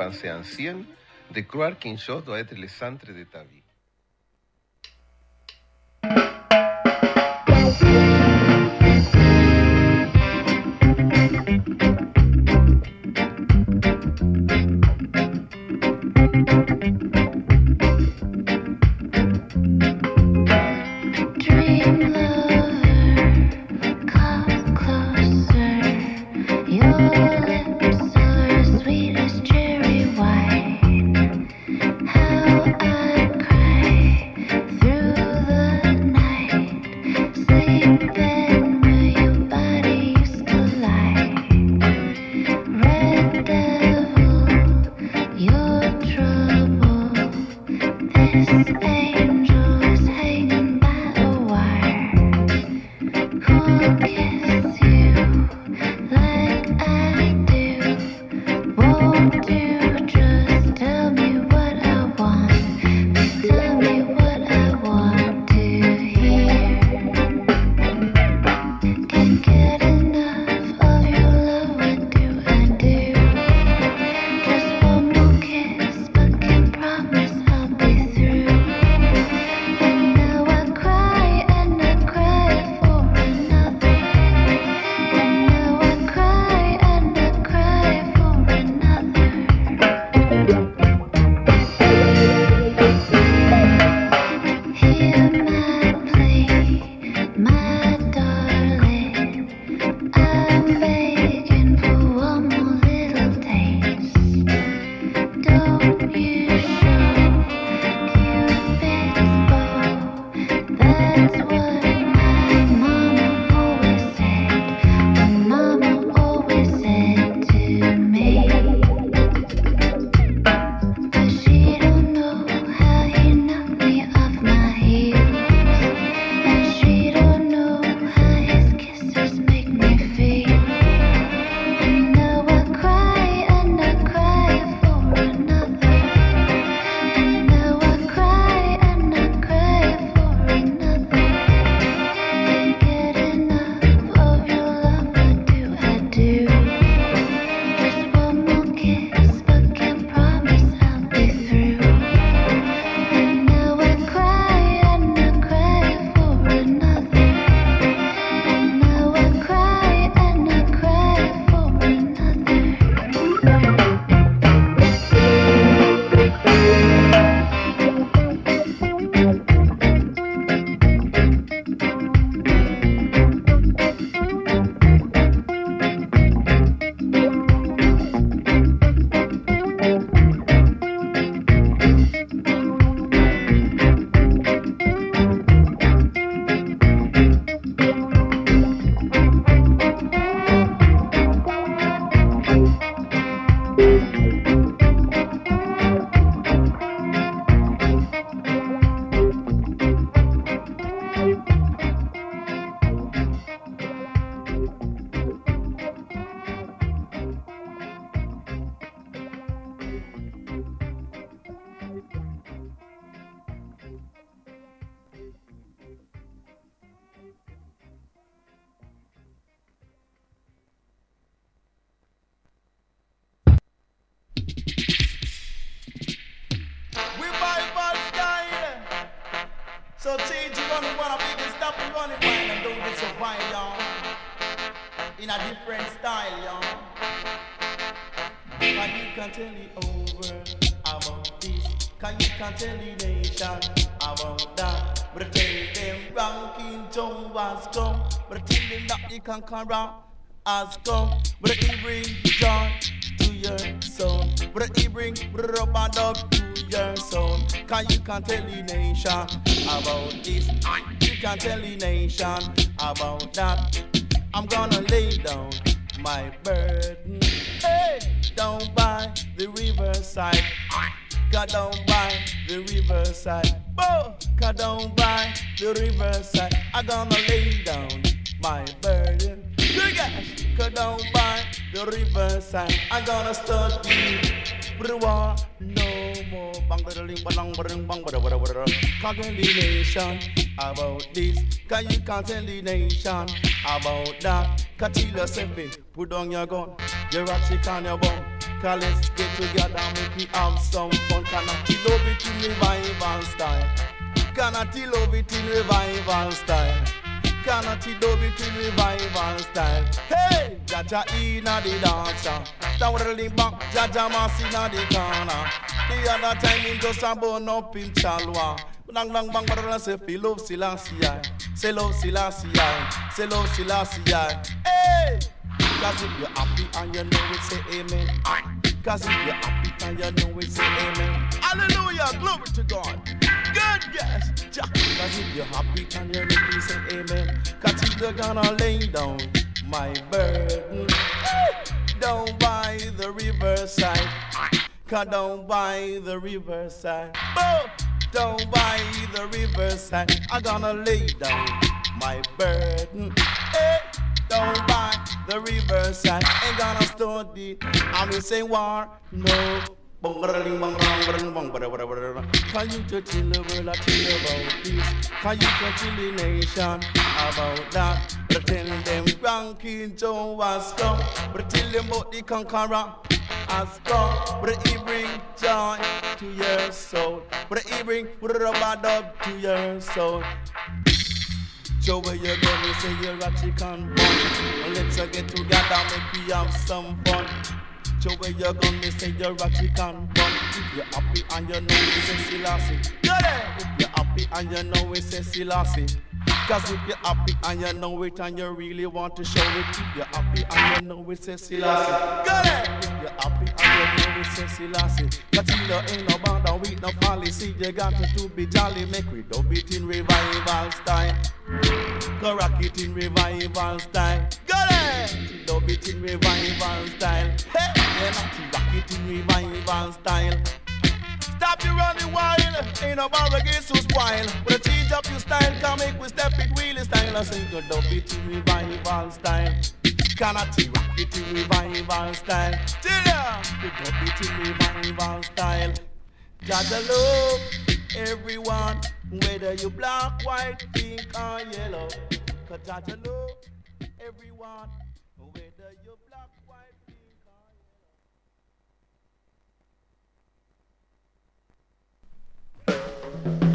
Πανσεανσίων, de croire qu'un jour doit être le centre de ta vie. conqueror has come. But he bring joy to your soul. But he bring rubber dog to your soul. Can you can tell the nation about this? You can tell the nation about that. I'm gonna lay down my burden. Hey, down by the riverside. Got down by the riverside. Bo, got down by the riverside. I'm gonna lay down my burden. Good guys, cut down by the riverside. I'm gonna start the war. No more bang bang bang bang bang bang Can't tell the nation about this. Can you can't tell the nation about that? Katila Sepe, put down your gun. You're a chick on your bum. Cause let's get together and make we have some fun. Can I love it in revival style? Can I love it in revival style? Can I love it revival style? Hey, Jaja inna the dancer. Towering back, Jaja mass inna the corner. The other time him just a burn up in Chalwa. Bang bang bang, but say feel love Selassie. Say love Selassie. Say love Selassie. Hey. Cause if you're happy and you know it, say amen. Cause if you're happy and you know it, say amen. Hallelujah, glory to God. Good, yes. Cause if you're happy and you know it, say amen. Cause you're gonna lay down my burden down by the riverside. Cause down by the riverside. Oh, down by the riverside. I'm gonna lay down my burden. Hey down by the riverside. Ain't gonna study. I'm say war, no. Can you to tell the world I tell about this? Can you to tell the nation about that? But tell them Ranking Joe was come. But tell them about the conqueror has come. But he bring joy to your soul. But he bring rubber dub to your soul. So where you go, me say you're a chicken bun. Let's get together, make we have some fun. So where you go, me say you're a chicken bun. If you're happy and you know say Selassie. Get! If you're happy and you know we say Selassie. Cause if you're happy and you know it and you really want to show it, if you're happy and you know it, say Selassie. Got it! If you're happy and you know it, say Selassie. Cause you know ain't no bother with no policy. You got to be jolly, make we dub it in revival style. Go rock it in revival style. Got it! Dub it in revival style. Hey! Yeah, not rock it in revival style. Stop your running wild, ain't no bar against to spoil. But change up your style, come make we step it wheelie style. I sing dub it in revival style. Cannot rock it in revival style. Till ya, dub it in revival style. Jaja love everyone, whether you black, white, pink or yellow. Cause Jaja love everyone, Música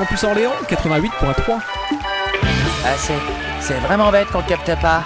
Campus Orléans 88.3. Ah, c'est, vraiment bête qu'on capte pas.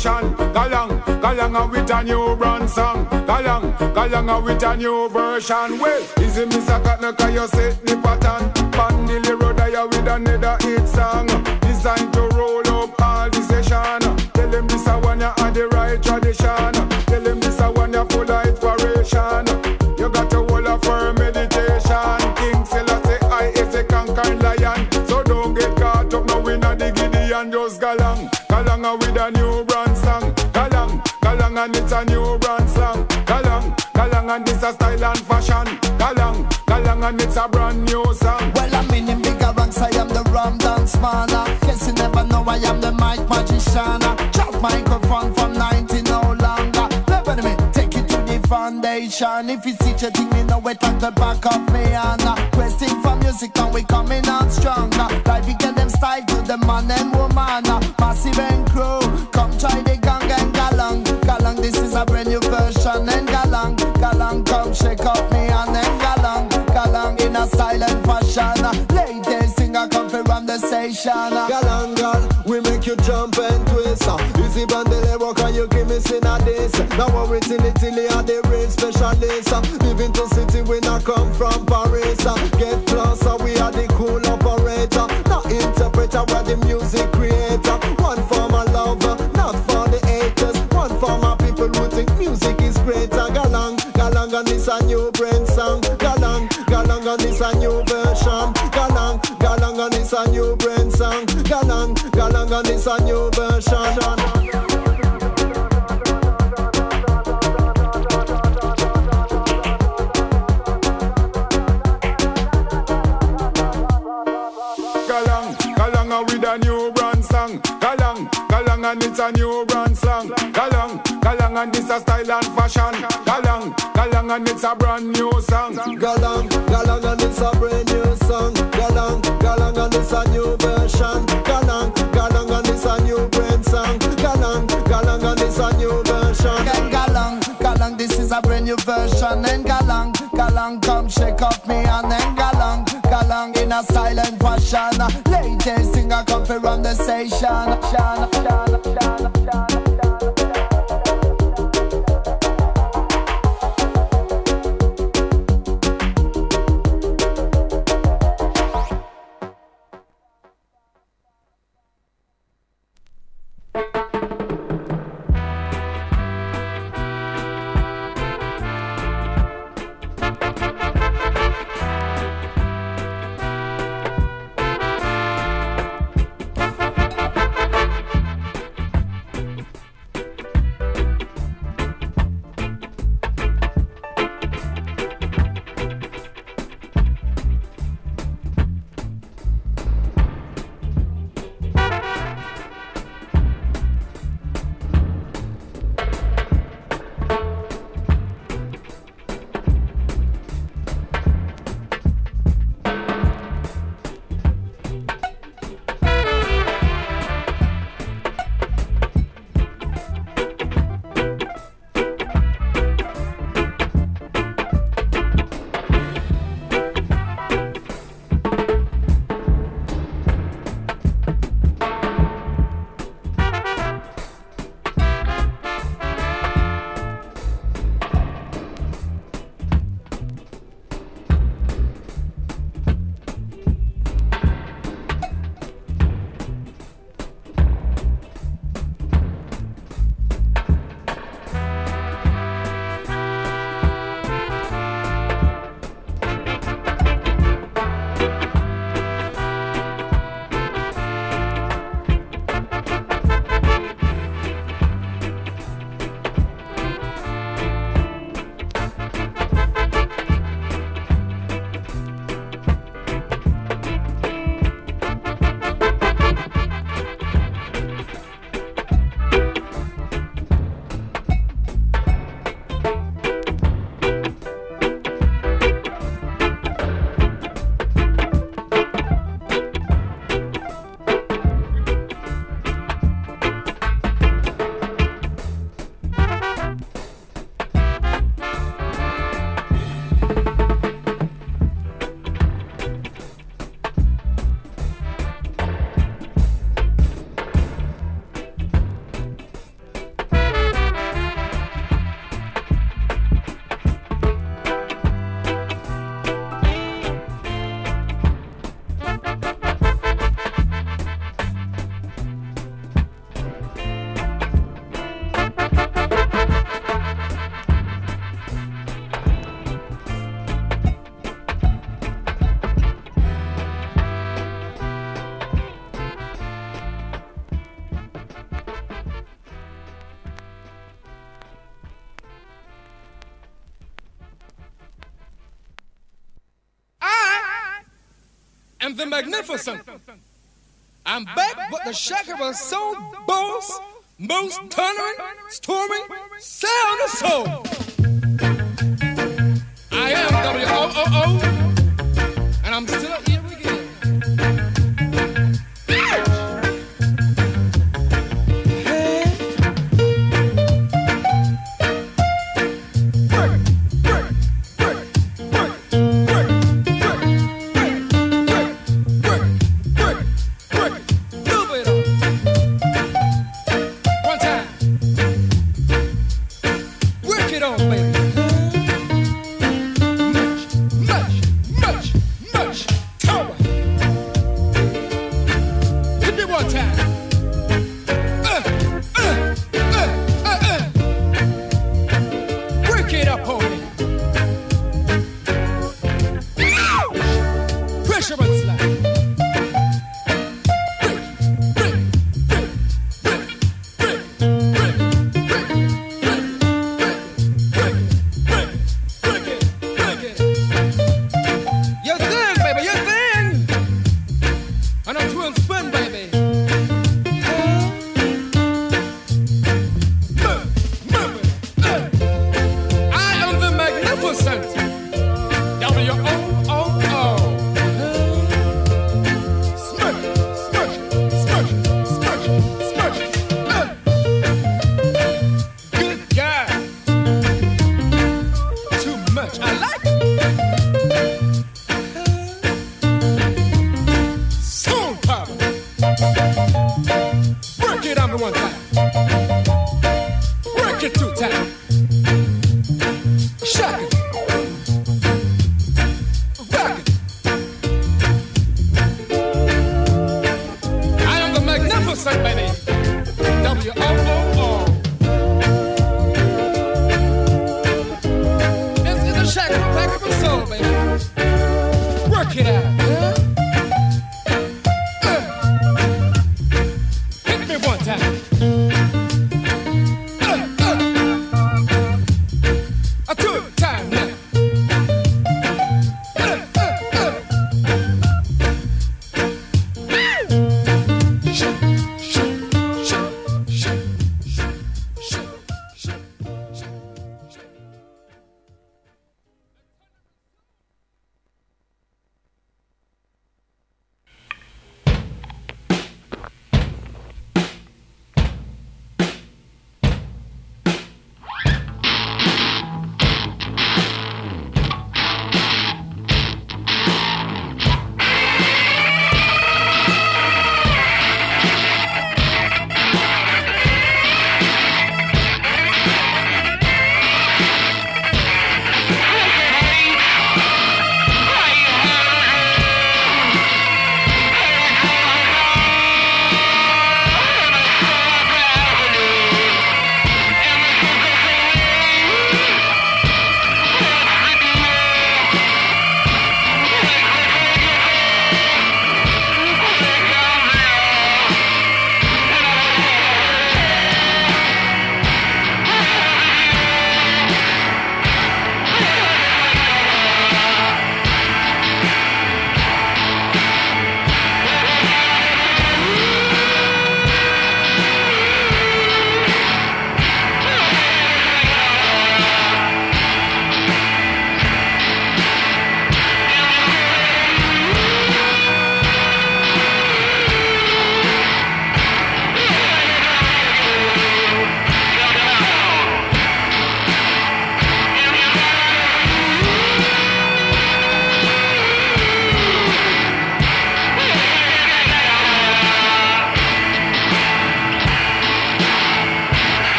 Version. Galang, galang with a new brand song. Galang, galang with a new version. Well, easy Mr. Katna, cause you set the pattern. Pandili road I with another hit song. Designed to roll up all the session. Tell him this a one you had the right tradition. Tell him this a one you full of inspiration. You got to hold a firm meditation. King Selassie, I is a conquering lion. So don't get caught up now in a the Gideon. Just galang, galang with a new and it's a new brand song. Galang, galang and this a style and fashion. Galang, galang and it's a brand new song. Well, I'm in in bigger ranks, I am the rum dance man. Guess you never know I am the mic magician. uh. Drop microphone from 90 no longer. Never me, take it to the foundation. If you see your thing, me know it at the back of me. And uh, questing for music, and we coming out stronger. Come from Paris. Get closer, we are the cool operator. Not interpreter, we're the music creator. One for my lover, not for the haters. One for my people who think music is greater. Galang, galang and this a new brand song. Galang, galang and this a new version. Galang, galang and this a new brand song. Galang, galang and this a new version. magnificent. I'm back, but the shaker was so bold, most thundering, storming, sound of soul.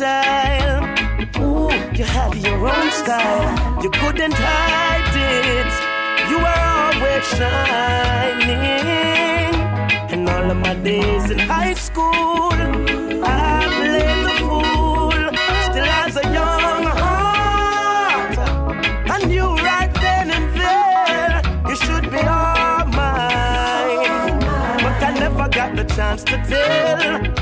exile. Ooh, you had your own style. You couldn't hide it. You were always shining. And all of my days in high school, I played the fool. Still as a young heart, I knew right then and there you should be all mine. But I never got the chance to tell.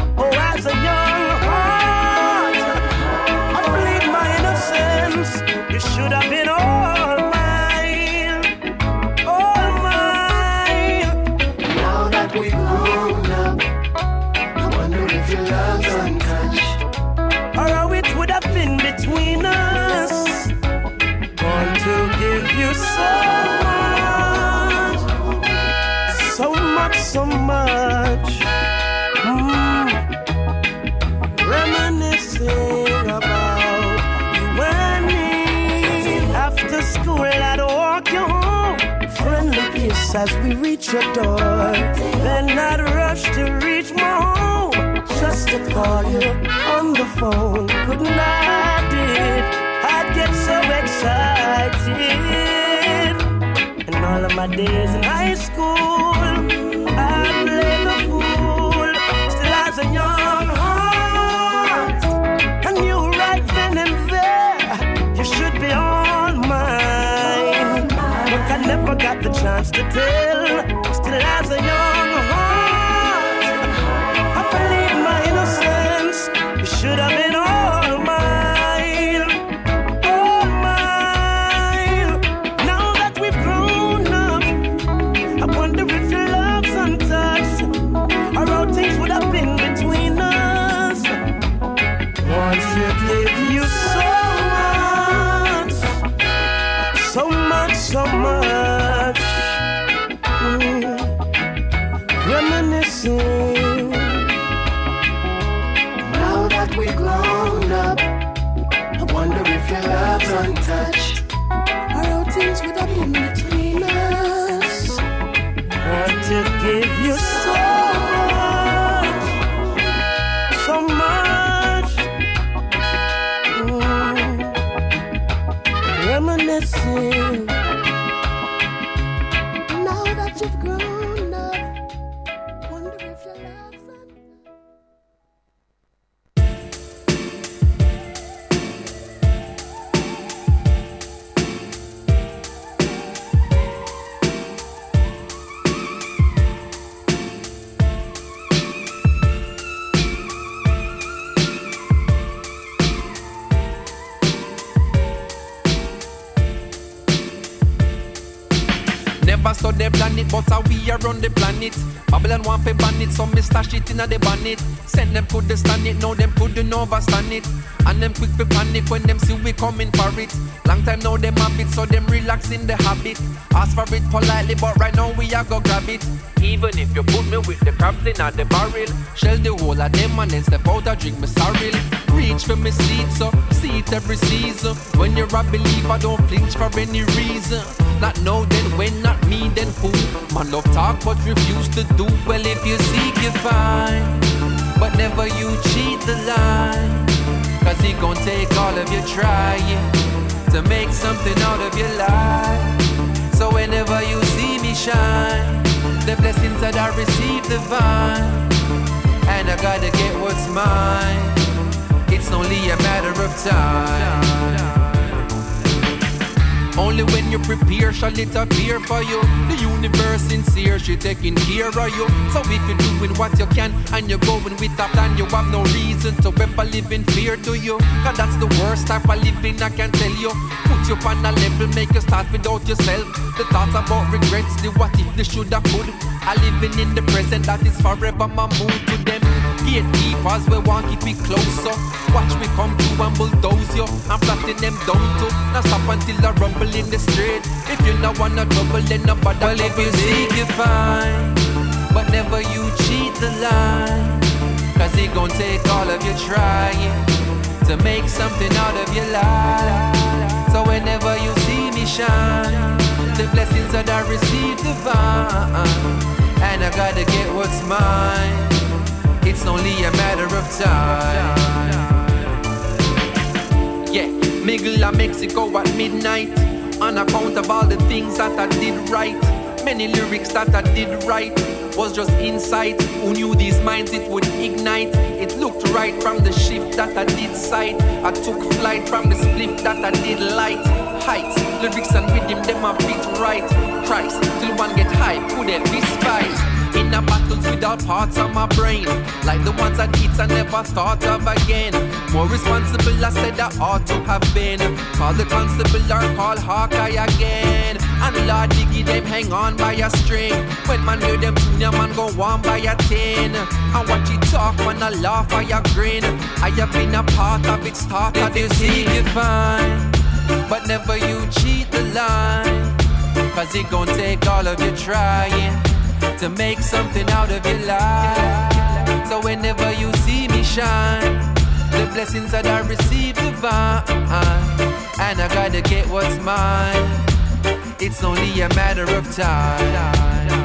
as we reach your door. Then I'd rush to reach my home just to call you on the phone. Couldn't I did? I'd get so excited. And all of my days in high school. got the chance to tell. Still as a young bonnet. Send them couldn't stand it, now them couldn't overstand it. And them quick to panic when them see we coming for it. Long time now them have it, so them relax in the habit. Ask for it politely, but right now we are go grab it. Even if you put me with the crabs in the barrel, shell the whole of them and then step out and drink me sorrel. Reach for me seat, so see it every season. When you're a believer, don't flinch for any reason. Not know then when, not me, then who? Man love talk, but refuse to do. Well, if you seek, you find. But never you cheat the line. Cause he gon' take all of your trying to make something out of your life. So whenever you see me shine, the blessings that I receive divine. And I gotta get what's mine. It's only a matter of time. Only when you prepare shall it appear for you. The universe sincere, she taking care of you. So if you're doing what you can and you're going with a plan, you have no reason to ever live in fear, do you? Cause that's the worst type of living I can tell you. Put you on a level, make you start without yourself. The thoughts about regrets, the what if, the shoulda, could. I living in the present, that is forever my mood to them. Gatekeepers, we want keep it closer. Watch me come through and bulldoze you. I'm flattening them down to. Now stop until I rumble in the street. If you not wanna trouble, then nobody Well, if you seek, you find. But never you cheat the line. Cause it gon' take all of your trying to make something out of your life. So whenever you see me shine, the blessings that I receive divine. And I gotta get what's mine. It's only a matter of time. Yeah, Miguel a Mexico at midnight. On account of all the things that I did right. Many lyrics that I did right was just insight. Who knew these minds it would ignite? It looked right from the shift that I did sight. I took flight from the spliff that I did light. Heights, lyrics and rhythm, them a fit right. Christ, till one get high, put a fist fight. In a battles with all parts of my brain. Like the ones that hits I never thought of again. More responsible, I said I ought to have been. Call the constable or call Hawkeye again. And Lord Diggy, them hang on by a string. When man hear them tune, your man go on by a tin. And watch you talk when I laugh, I a grin. I have been a part of it, start of this seek you fine. But never you cheat the line. Cause it gon' take all of your trying to make something out of your life. So whenever you see me shine, the blessings that I receive divine, and I gotta get what's mine. It's only a matter of time.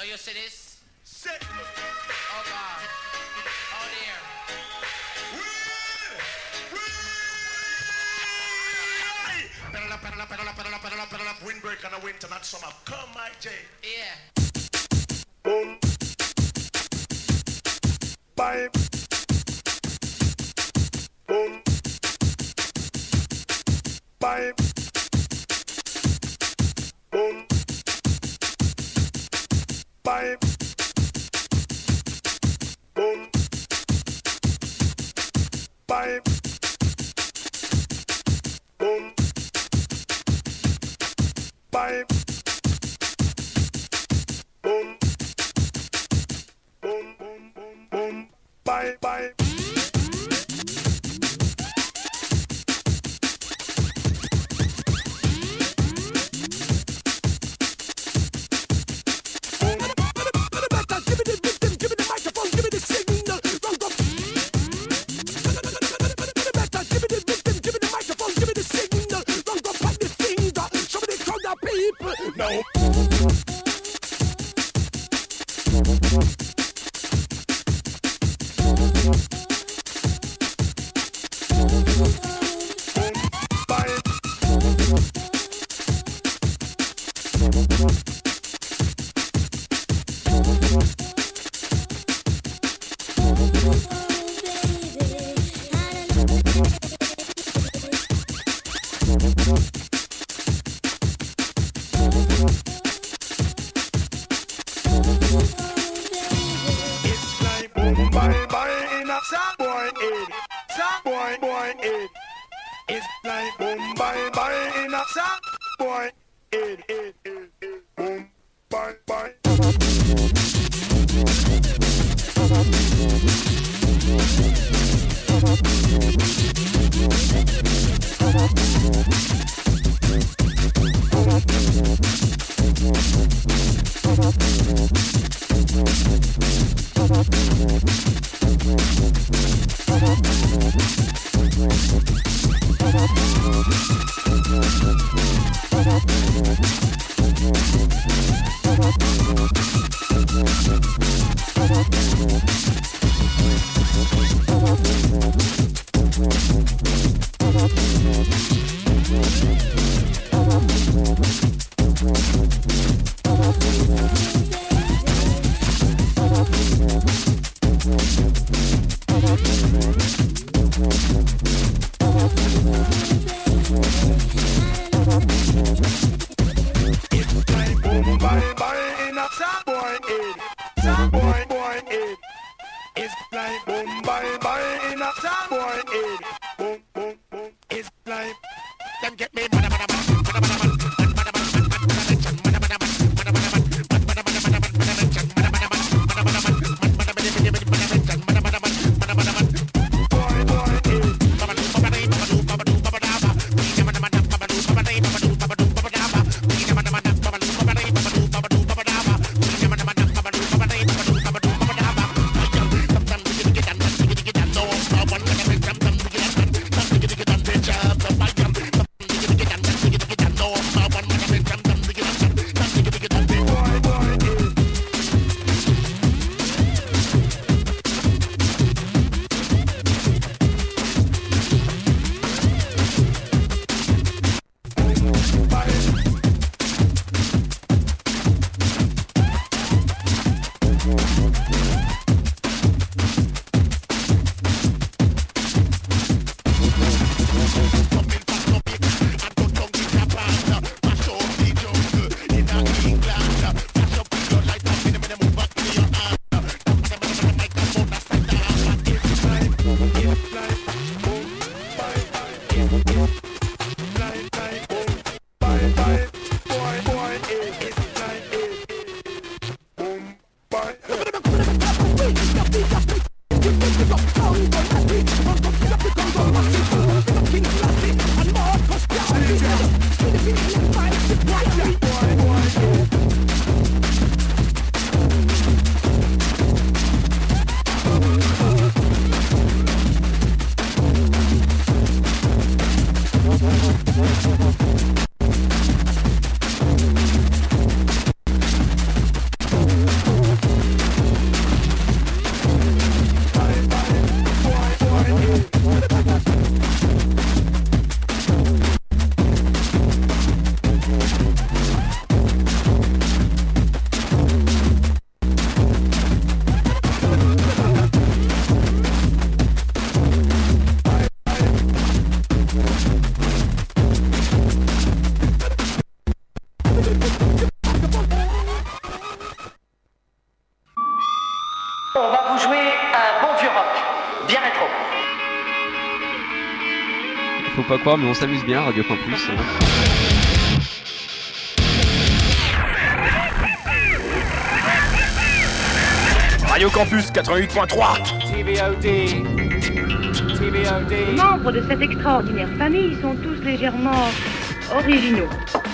Do you see this? Sit. Oh God. Oh dear. Pedal up, pedal up, pedal up, pedal up, pedal up, pedal up. Windbreak on the winter, not summer. Come, my J. Yeah. Boom. Bye. Boom. Bye. Boom bye. Boom. Bye. Boom. Bye. Pas mais on s'amuse bien, Radio Campus. Radio Campus 88.3 TVOD. TVOD. Membres de cette extraordinaire famille sont tous légèrement originaux.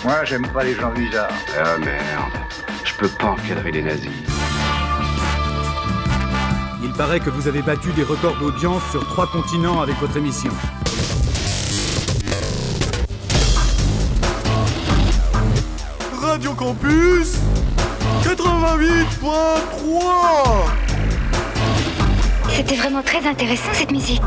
Moi, j'aime pas les gens bizarres. Ah merde, je peux pas encadrer les nazis. Il paraît que vous avez battu des records d'audience sur trois continents avec votre émission. 88.3 C'était vraiment très intéressant cette musique.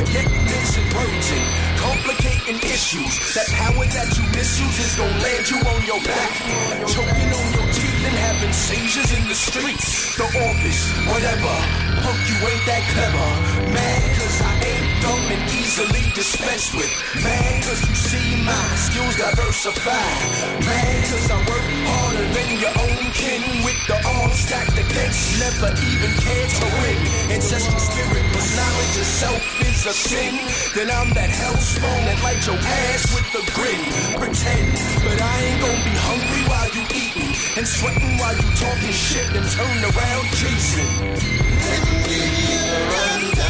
complicate and purging, complicating issues. That power that you misuse is gonna land you on your back, choking on your teeth and having seizures in the streets, the office, whatever. Punk, you ain't that clever. Man, cause I ain't come and easily dispensed with. Mad cause you see my skills diversified. Mad cause I work harder than your own kin with the arms stacked against. Never even cared to win. Ancestral spirit, but knowledge itself is a sin. Then I'm that hellspawn that light your ass with a grin. Pretend, but I ain't gonna be hungry while you eating and sweating while you talking shit and turn around chasing. Let me give a.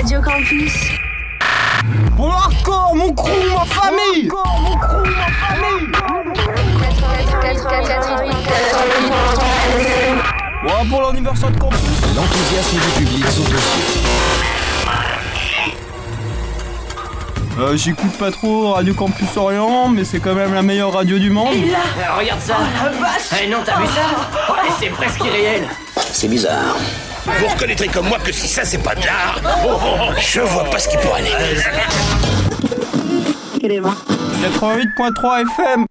Radio Campus. Mon hardcore, mon crew, ma famille mon ma famille pour l'anniversaire de campus L'enthousiasme du public sont aussi. Euh, J'écoute pas trop Radio Campus Orient, mais c'est quand même la meilleure radio du monde. Là euh, regarde ça! Oh la vache! Eh non, t'as vu ça? Oh, eh, c'est presque irréel! C'est bizarre. Vous reconnaîtrez comme moi que si ça c'est pas de l'art, je vois pas ce qui pourrait aller. 88.3 FM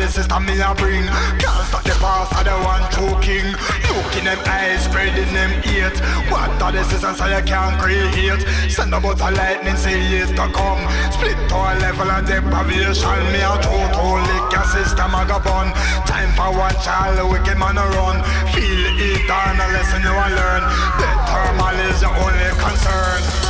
the system me a bring. Can't stop the past of the one true king. Look in them eyes, spreading them heat. What are the system so you can't create? Send a bolt of lightning, see it to come. Split to a level of deprivation. Me a true to lick your system a gun. Time for one child, wicked man a run. Feel eternal lesson you a learn. Death thermal is your only concern.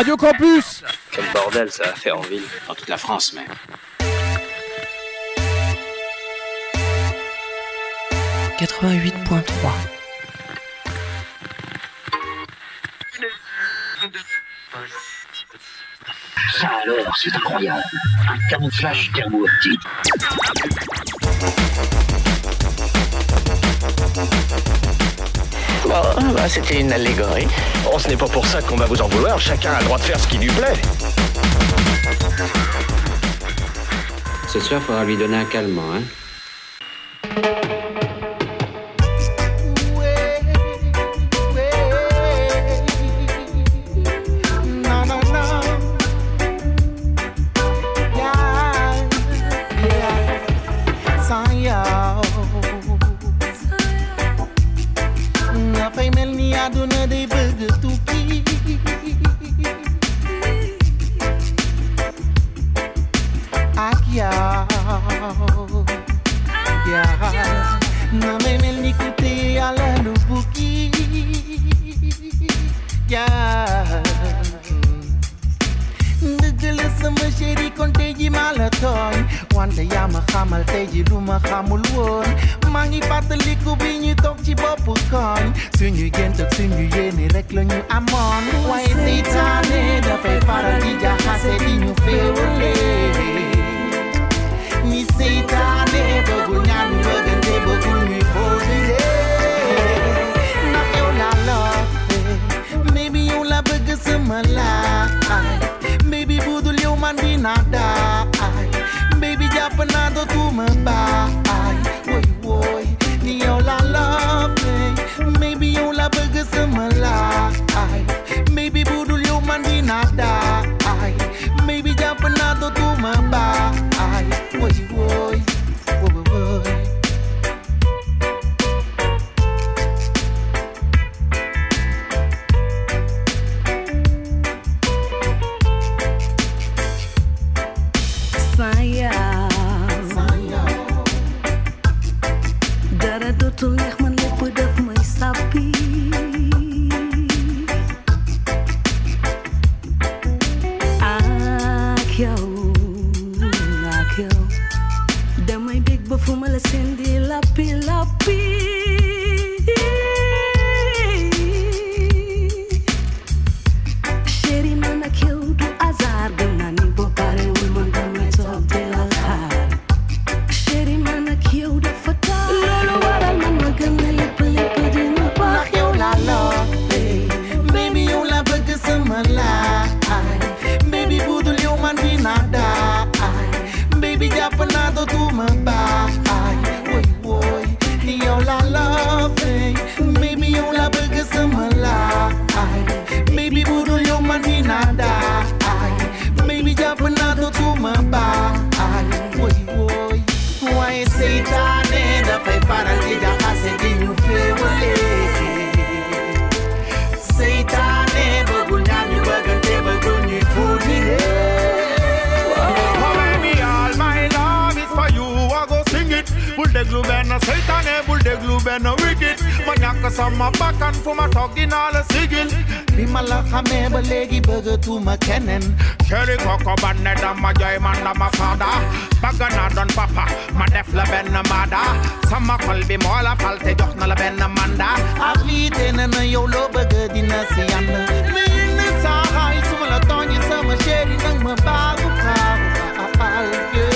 Radio Campus Quel bordel ça a fait en ville, dans toute la France même. « 88.3 » Ça alors, c'est incroyable. Un camouflage thermo-optique. Ah, bah, c'était une allégorie. Oh, ce n'est pas pour ça qu'on va vous en vouloir. Chacun a le droit de faire ce qui lui plaît. Ce soir, il faudra lui donner un calmant, hein Bulldog Luben, a Sultan, a eh, Bulldog Luben, a Wicked. Maniaca, some a back and from a talking all a sigil. Bimala, Hame, Balegi, Burger to my cannon. Sherry Coco, Banded, eh, and my joy, man, and my father. Bagana, Don Papa, my deaf Laben, a mother. Some a Colby Mola, Falte, jok Jochna, Laben, Amanda. I've eaten and a Yolo Burger, Dinner, Sianda. Minnesota, Sumala, Tony, Summer, Sherry, and my bagu, Alfie.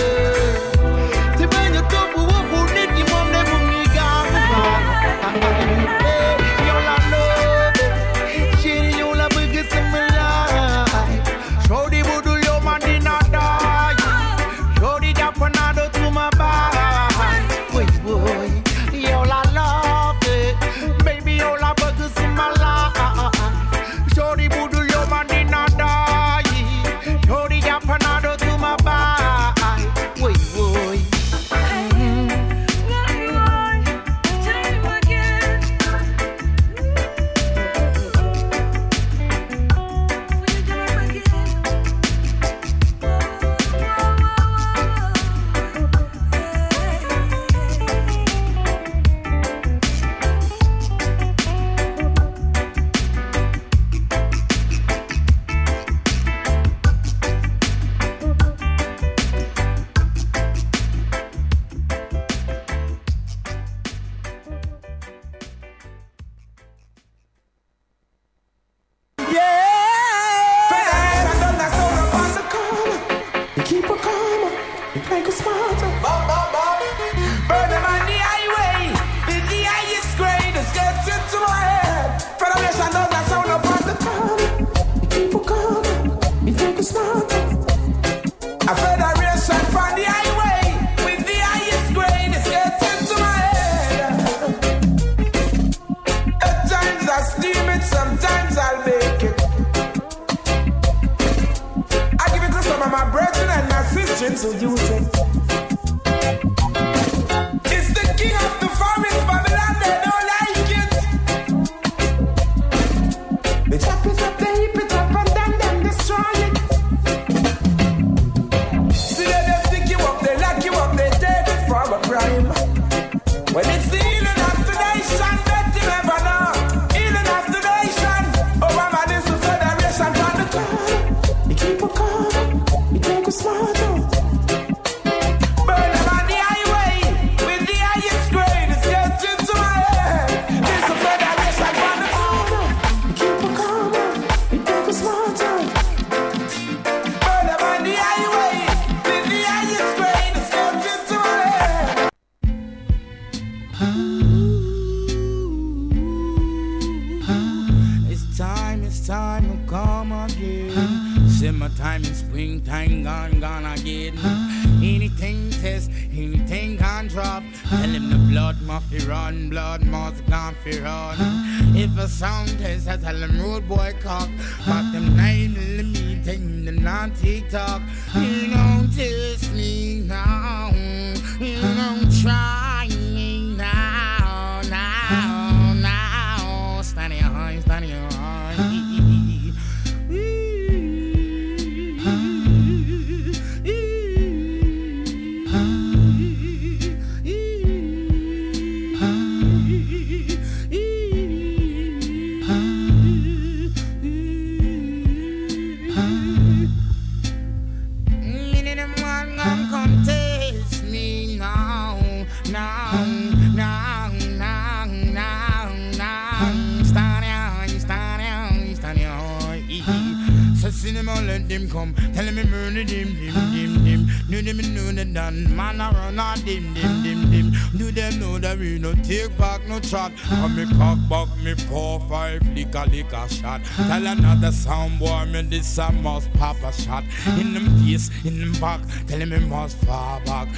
This a must pop a shot. In them face, in them back, tell him me must fall back.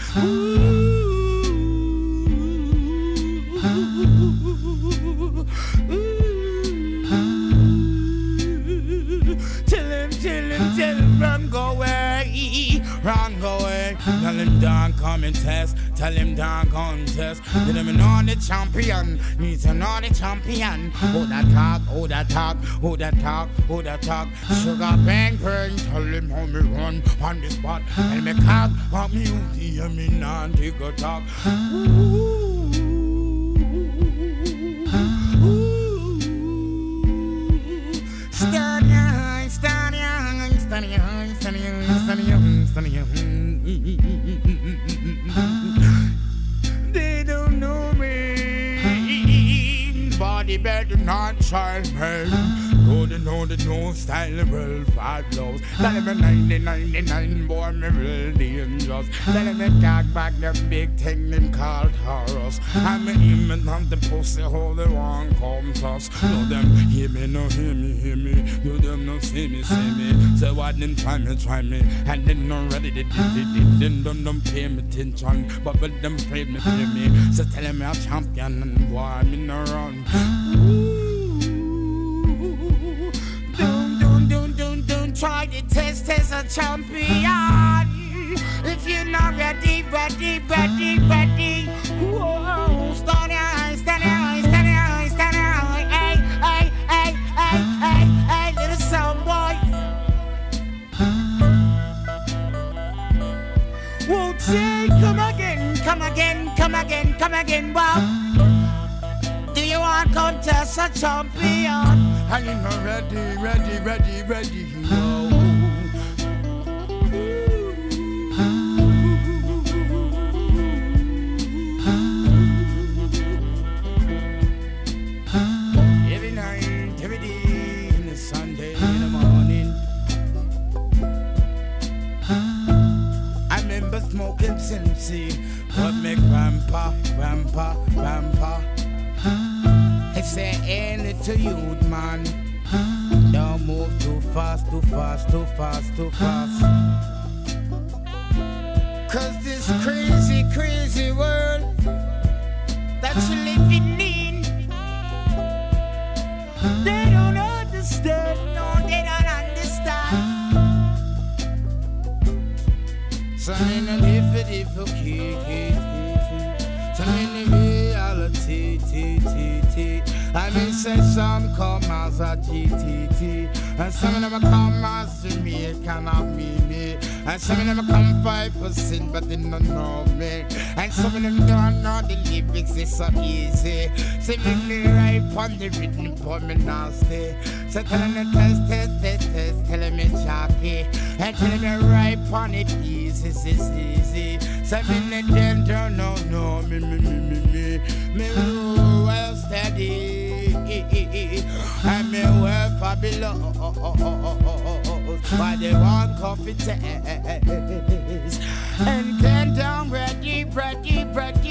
Tell him, tell him, tell him, run go away, run go away. Tell him don't come and test, tell him don't contest. Tell him know the champion, need to know the champion. Who that talk, who that talk, who that talk, who that talk. Sugar bang bang, tell him how me run on the spot. Tell me cock, what me you hear me non take a talk. Stand style well five blows. Tell me 90, 99, boy, me real dangerous. Tell me cock back the big thing them called Taurus. I'm aiming on the pussy hole, the one comes us. No, them hear me, no hear me, hear me. Do them no see me, see me. So what them try me, try me. And then no ready, they did, they did. Then don't them pay me attention. But but them pray me, pray me. So tell me a champion and boy, me no run. Try test as a champion. If you're not ready, ready, ready, ready. Whoa, stand high, stand high, stand high, stand high. Hey, hey, hey, hey, hey, hey, little sound boy. Won't you come again, come again, come again, come again, wow. Do you want to contest a champion? Are you not ready, ready, ready, ready? Grandpa, grandpa, grandpa. He say, ain't it to you, man? Don't move too fast, too fast, too fast, too fast. Cause this crazy, crazy world that you're living in, they don't understand, no, they don't understand. Some in a different, different Say some come as a GTT, and some of them come as Jamaican of me. And some of them come five percent, but they don't know me. And some of them don't know the lyrics, it's so easy. Say make me right on the rhythm, put me nasty. So tell them to test, test, test, test, tell me chalky. And tell me right on it easy, it's easy. So me them don't know, no, me, me, me, me, me. Me well steady. And me well fabulous. But they want coffee taste. And can down ready, ready, ready.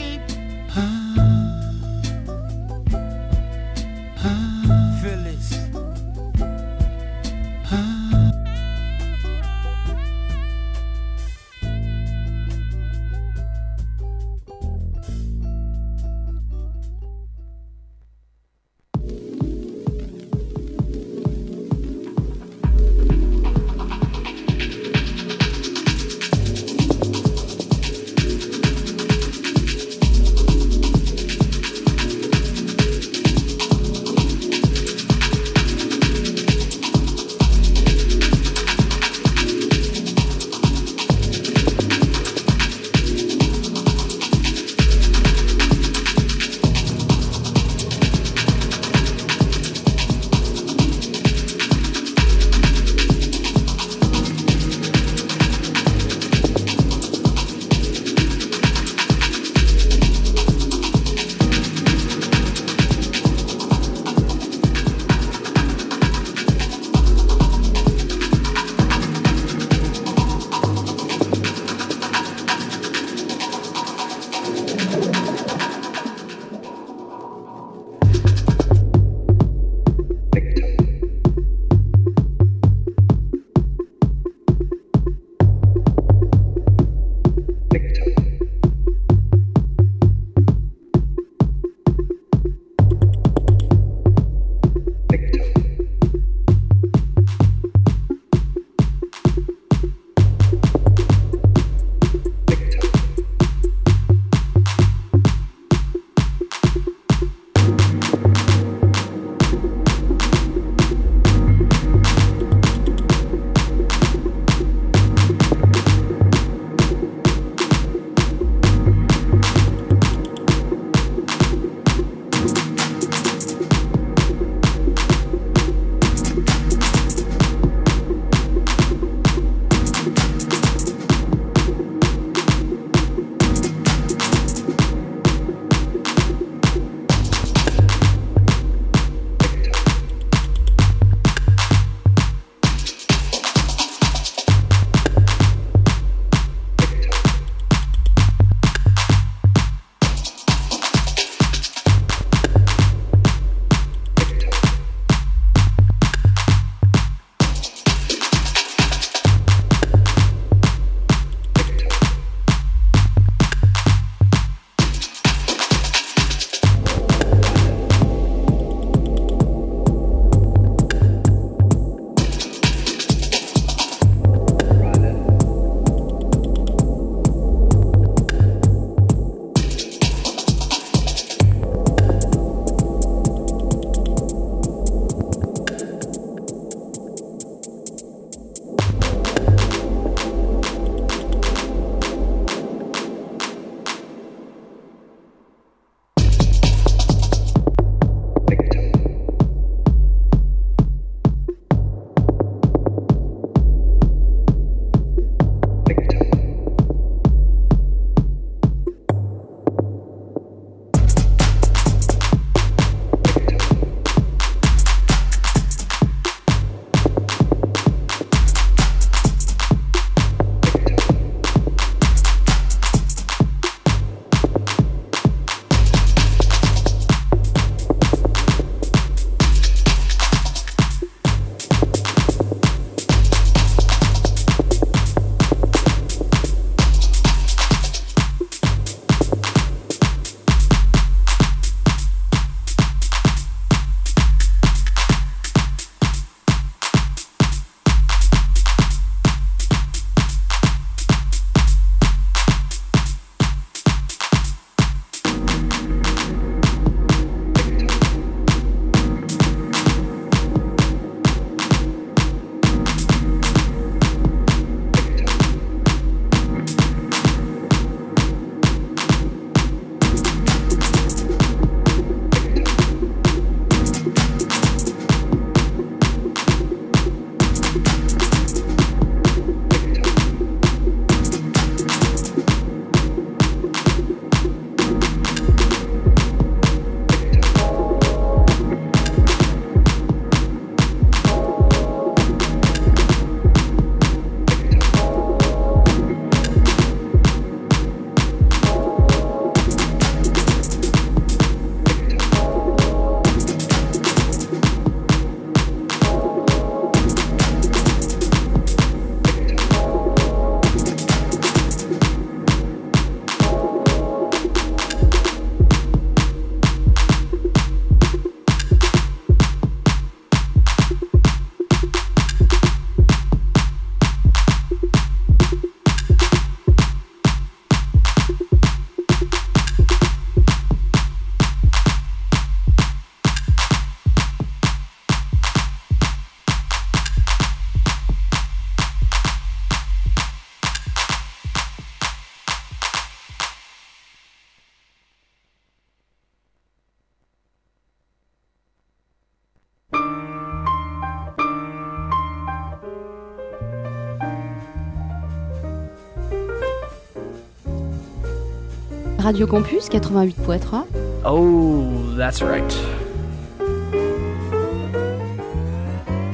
Radio Campus 88.3. Oh, that's right.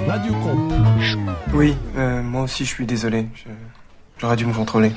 Radio Campus. Oui, euh, moi aussi je suis désolé. J'aurais dû me contrôler.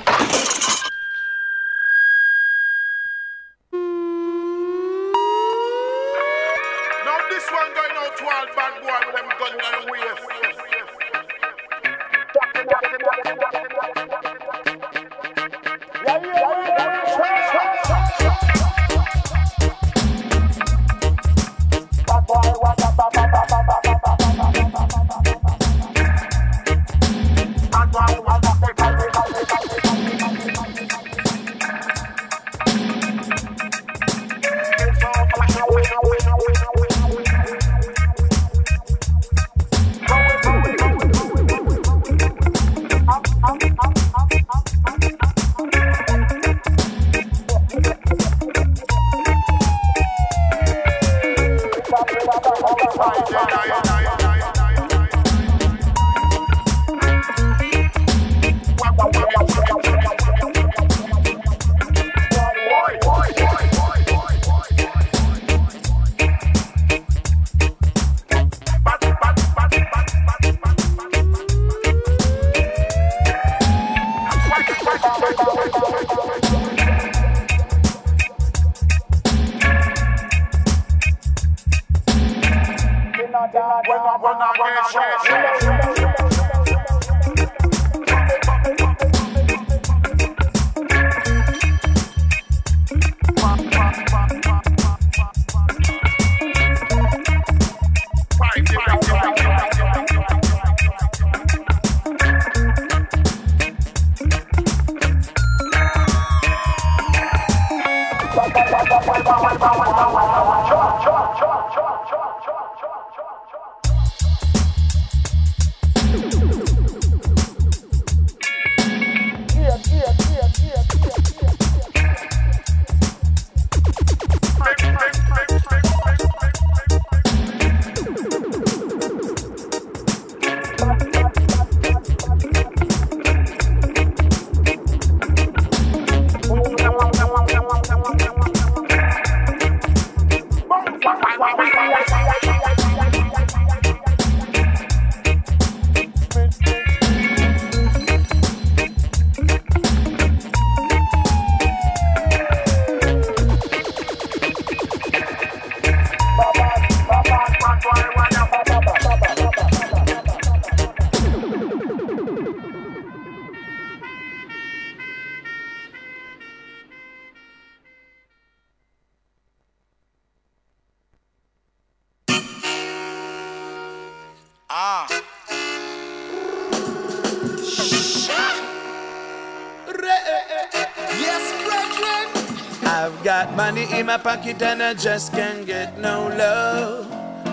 In my pocket and I just can't get no love.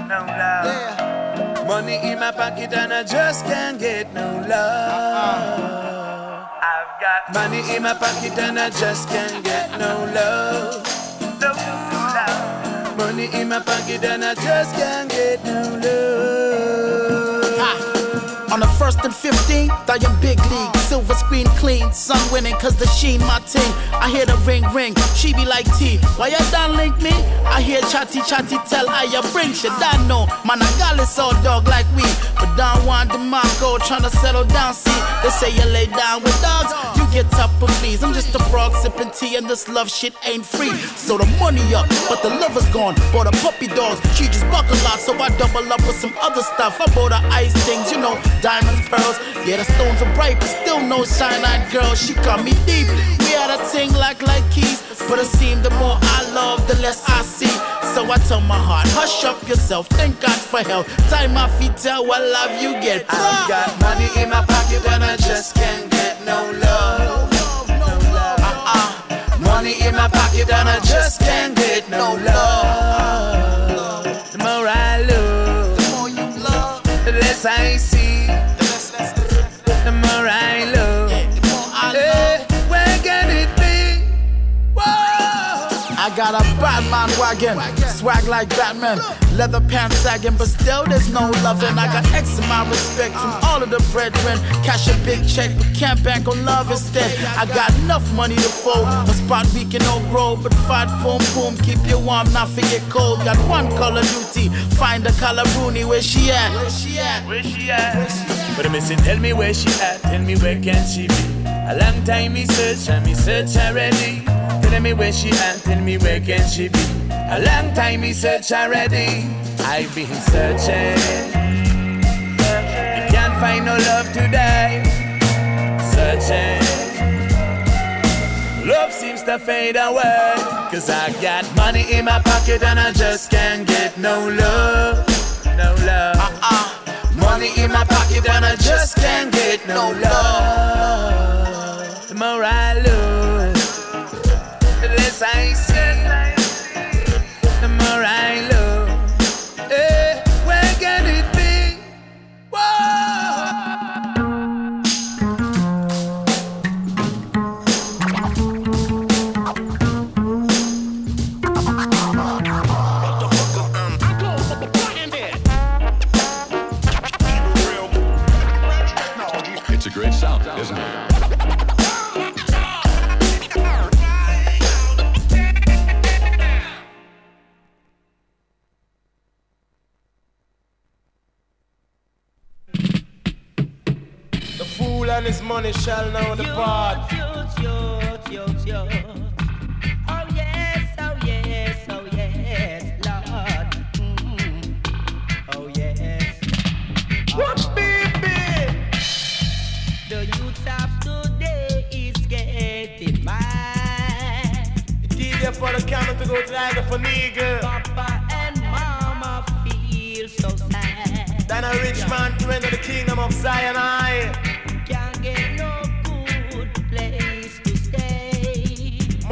No love. Yeah. Money in my pocket and I just can't get no love. I've got money in my pocket and I just can't get no love. No love. Money in my pocket and I just can't get no love. On the first and 15th, I am big league. Silver screen clean, sun winning, cause the sheen my team. I hear the ring ring, she be like T. Why you done link me? I hear chatty chatty tell I ya bring shit. I know, man, I got this all dog like we. But Don Juan DeMarco tryna settle down, see. They say you lay down with dogs, you get up and please. I'm just a frog sipping tea and this love shit ain't free. So the money up, but the lover's gone. Bought a puppy dogs, she just buck a lot, so I double up with some other stuff. I bought her ice things, you know, diamonds, pearls. Yeah, the stones are bright, but still no shine eyed girl. She cut me deep. We had a thing like like keys, but it seemed the more I love, the less I see. So I tell my heart, hush up yourself, thank God for help. Tie my feet tell what love you get. I've got money in my pocket and I just can't in my pocket and I just can't get no love. Got a Batman wagon, swag like Batman. Leather pants sagging, but still there's no loving. I got X amount respect from all of the brethren. Cash a big check, but can't bank on love instead. I got enough money to fold. A spot we can all grow, but fat boom boom, keep you warm, not forget cold. Got one color duty, find the color Rooney, where she at? Where she at? Where she at? But me say, tell me where she at, tell me where can she be. A long time me search and me search already. Tell me where she at, tell me where can she be. A long time me search already. I've been searching. You can't find no love today. Searching. Love seems to fade away. Cause I got money in my pocket and I just can't get no love. No love. Uh-uh. Money in my pocket and I just can't get no love. The more I look, the today is getting mad. DJ for the camera to go to the island for nigga. Papa and Mama feel so sad. Then a rich man to enter the kingdom of Zion. I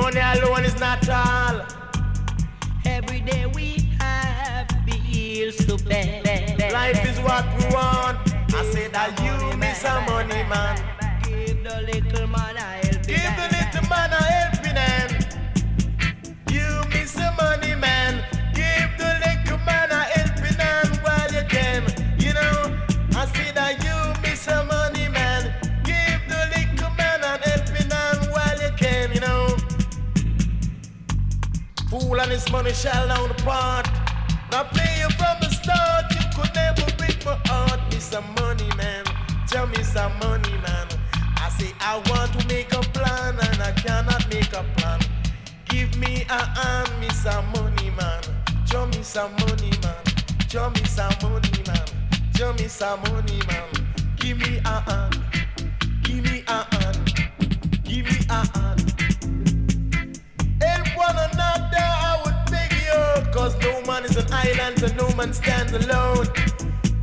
money alone is not all. Every day we have bills to pay. Life is what we want. I say that you miss some money, man. Give the little man a helping Give the little man a helping hand. You miss some money, man. Fool and his money shall down the part. Now play you from the start. You could never break my heart. Me some money, man. Tell me some money, man. I say I want to make a plan and I cannot make a plan. Give me a hand, me some money, man. Show me some money, man. Show me some money, man. Show me some money, man. Give me a hand. Give me a hand. Give me a hand. No man is an island and no man stands alone.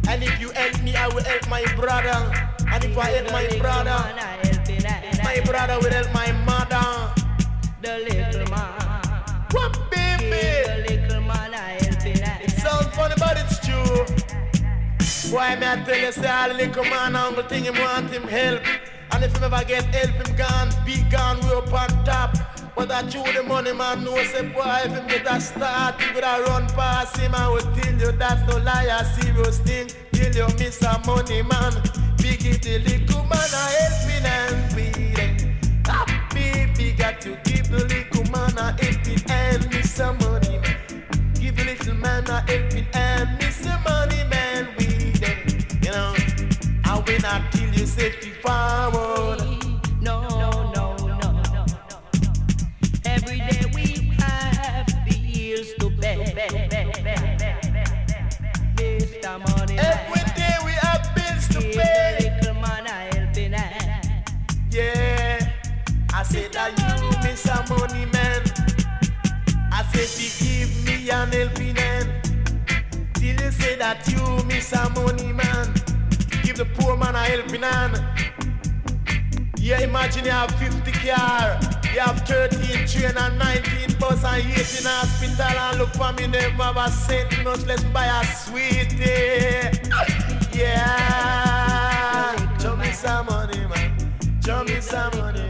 And if you help me, I will help my brother. And if I help my brother, my brother will help my mother. The little man. What baby? The little man a helping It sounds funny, but it's true. Why may I tell you, say all the little man uncle thing him want him help. And if him ever get help, him gone, be gone, we up top. But the money, man, know say, boy, if him get a start, would have run past him. I will tell you that's no lie, a serious thing. Till you miss a money, man. Big it, the little man, a helping and bleeding. Ah, baby, got to give the little man a helping and miss some money, man. Give the little man a helping and miss some money, man. We you know. I will not till you safety forward. An helping. Till you say that you miss some money, man. Give the poor man a helping hand. Yeah, imagine you have 50 car, you have 13 train and 19 bus and 18 hospital and look for me never have a cent, much less buy a sweetie. Yeah, show me some money, man. Show me some money.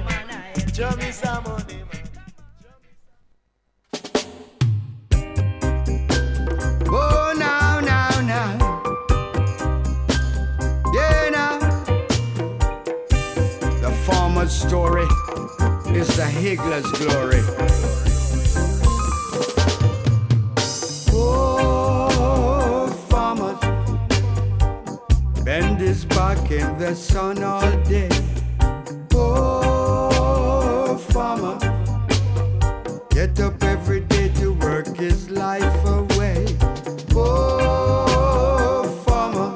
Show me some money, the Higgler's glory. Oh, farmers, bend his back in the sun all day. Oh, farmer, get up every day to work his life away. Oh, farmer,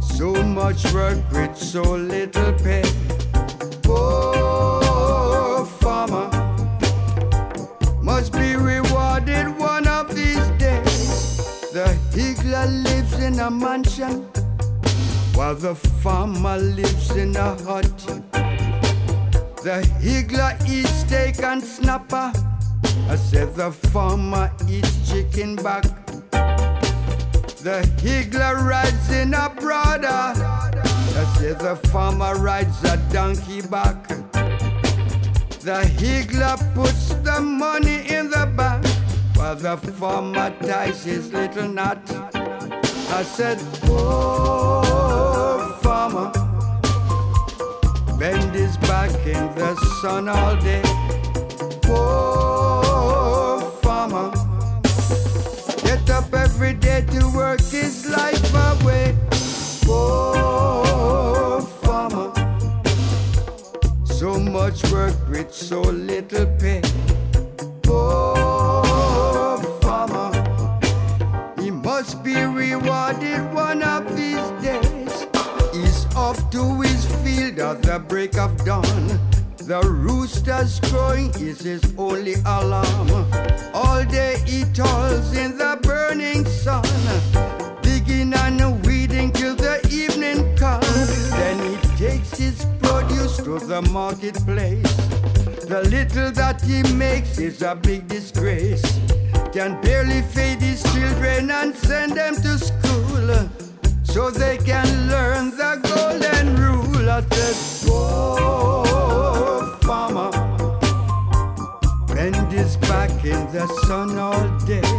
so much work with so little pay. The farmer lives in a hut. The higgler eats steak and snapper. I said the farmer eats chicken back. The higgler rides in a Prado. I said the farmer rides a donkey back. The higgler puts the money in the bank while the farmer ties his little knot. I said, Oh, farmer, bend his back in the sun all day. Oh, farmer, get up every day to work his life away. Oh, farmer, so much work with so little pay. Oh, farmer, he must be rewarded one of at the break of dawn. The rooster's crowing is his only alarm. All day he toils in the burning sun, digging and weeding till the evening comes. Then he takes his produce to the marketplace. The little that he makes is a big disgrace. Can barely feed his children and send them to school so they can learn the golden rule. I said, Whoa, farmer, bend his back in the sun all day.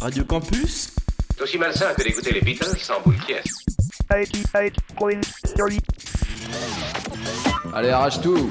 Radio Campus. C'est aussi malsain que d'écouter les Beatles sans boule pièce. Allez, arrache tout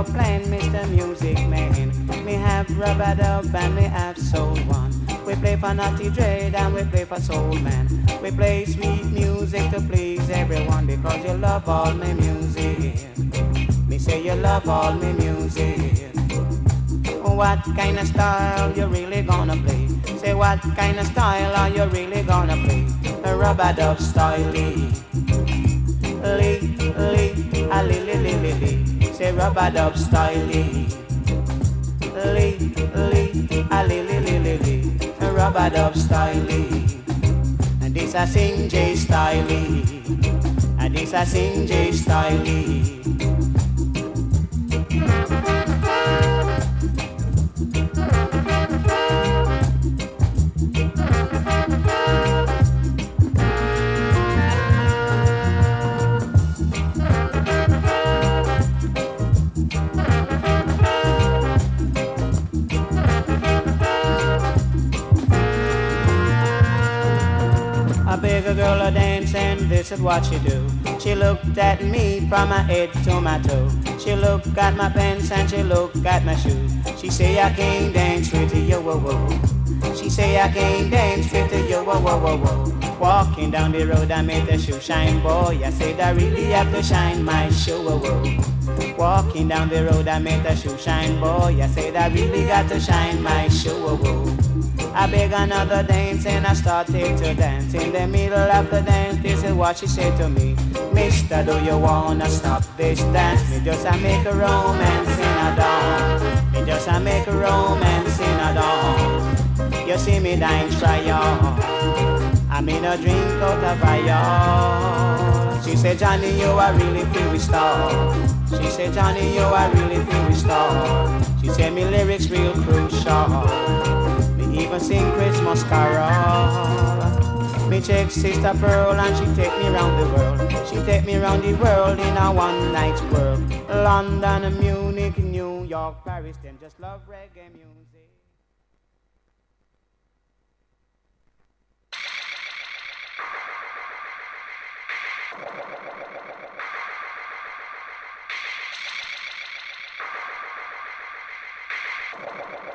your plan, Mr. Music Man? Me have rub-a-dub and we have soul one. We play for Natty Dread and we play for Soul Man. We play sweet music to please everyone because you love all my music. Me say you love all my music. What kind of style you really gonna play? Say what kind of style are you really gonna play? A rub-a-dub style. Lee, lee, a lee, lee, lee, lee. Say rub-a-dub style. Lee, lee, a lee, lee, lee, lee, lee. Rub-a-dub style. And this a singjay style. And this a singjay style. This is what she do. She looked at me from my head to my toe. She looked at my pants and she looked at my shoes. She say I can't dance with you, whoa, whoa. She say I can't dance with you, whoa, whoa, whoa, whoa. Walking down the road, I made the shoe shine, boy. I said I really have to shine my shoe, whoa, whoa. Walking down the road, I made the shoe shine, boy. I said I really got to shine my shoe, whoa, whoa. I beg another dance and I started to dance. In the middle of the dance, this is what she said to me. Mister, do you wanna stop this dance? Me just I make a romance in a dawn. Me just I make a romance in a dawn. You see me dying try I mean a drink out of fire. She said, Johnny, you are really feel restored. She said, Johnny, you are really feel restored. She said, me lyrics real crucial. Even sing Christmas carol. Me take Sister Pearl and she take me round the world. She take me round the world in a one night world. London, Munich, New York, Paris, them just love reggae music. bounce,